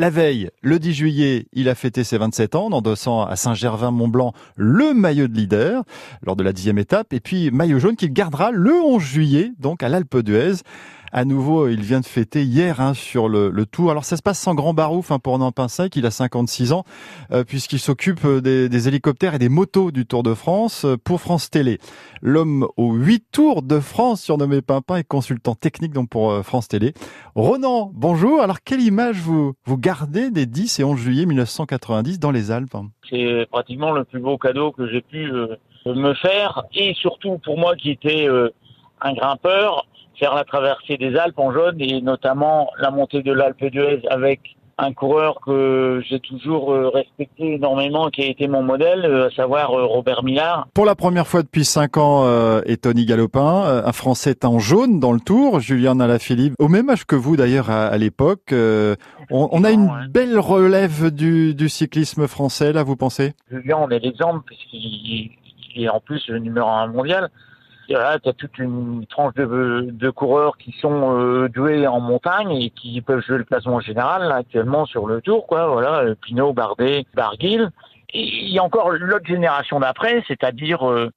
La veille, le 10 juillet, il a fêté ses 27 ans en endossant à Saint-Gervin-Mont-Blanc le maillot de leader lors de la dixième étape. Et puis maillot jaune qu'il gardera le 11 juillet, donc à l'Alpe d'Huez. À nouveau, il vient de fêter hier hein, sur le, Tour. Alors ça se passe sans grand barouf hein, pour Nampin Sec, il a 56 ans, euh, puisqu'il s'occupe des, des, hélicoptères et des motos du Tour de France euh, pour France Télé. L'homme aux 8 Tours de France, surnommé Pimpin, est consultant technique donc pour euh, France Télé. Ronan, bonjour. Alors quelle image vous, vous gardez des 10 et 11 juillet 1990 dans les Alpes C'est pratiquement le plus beau cadeau que j'ai pu me faire, et surtout pour moi qui était un grimpeur, faire la traversée des Alpes en jaune et notamment la montée de l'Alpe d'Huez avec un coureur que j'ai toujours euh, respecté énormément, qui a été mon modèle, euh, à savoir euh, Robert Millard. Pour la première fois depuis cinq ans, et Tony Galopin, un Français en jaune dans le Tour, Julien Alaphilippe, au même âge que vous d'ailleurs à, l'époque. On, a une belle relève du, du, cyclisme français, là, vous pensez? Julien, on est l'exemple, puisqu'il est en plus le numéro un mondial tu as toute une tranche de, de coureurs qui sont euh, doués en montagne et qui peuvent jouer le classement général actuellement sur le Tour, quoi. Voilà, euh, Pinot, Bardet, Barguil. Et il y a encore l'autre génération d'après, c'est-à-dire euh,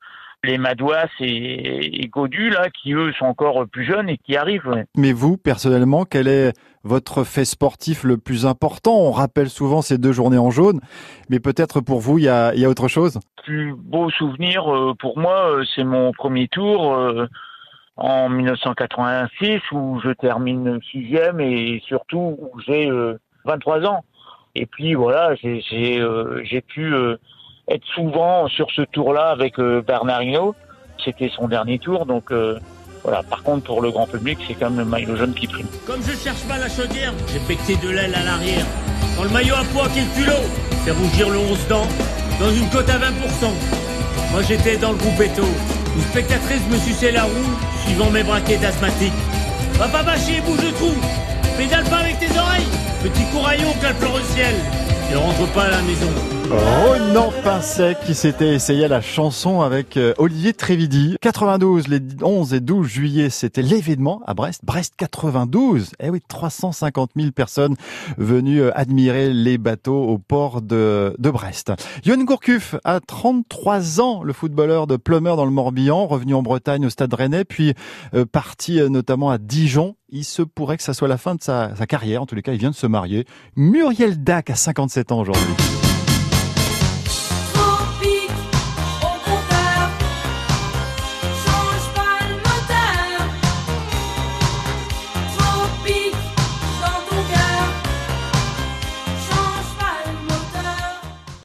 les Madouas et, et Godu, là, qui eux sont encore plus jeunes et qui arrivent. Mais vous, personnellement, quel est votre fait sportif le plus important? On rappelle souvent ces deux journées en jaune, mais peut-être pour vous, il y a, y a autre chose? Le plus beau souvenir euh, pour moi, euh, c'est mon premier tour euh, en 1986 où je termine sixième et surtout où j'ai 23 ans. Et puis voilà, j'ai pu être souvent sur ce tour-là avec Bernard Hinault. C'était son dernier tour, donc voilà. Par contre, pour le grand public, c'est quand même le maillot jaune qui prime. Comme je cherche pas la chaudière, j'ai becté de l'aile à l'arrière. Dans le maillot à poids qui est le culot, fait rougir le 11 dents, dans une cote à 20%. Moi j'étais dans le groupe Eto. Une spectatrice me suçait la roue, suivant mes braquets asthmatiques. Va pas bâcher, bouge le trou. Pédale pas avec tes oreilles. Petit couraillon cale le ciel. Ne rentre pas à la maison. Ronan Pinsec qui s'était essayé à la chanson avec euh, Olivier Trévidi. 92, les 11 et 12 juillet, c'était l'événement à Brest. Brest 92. Eh oui, 350 000 personnes venues euh, admirer les bateaux au port de, Brest. Yoann Gourcuff a 33 ans, le footballeur de Plumeur dans le Morbihan, revenu en Bretagne au Stade Rennais, puis euh, parti notamment à Dijon. Il se pourrait que ça soit la fin de sa, sa carrière. En tous les cas, il vient de se marier. Muriel Dac a 57 ans aujourd'hui.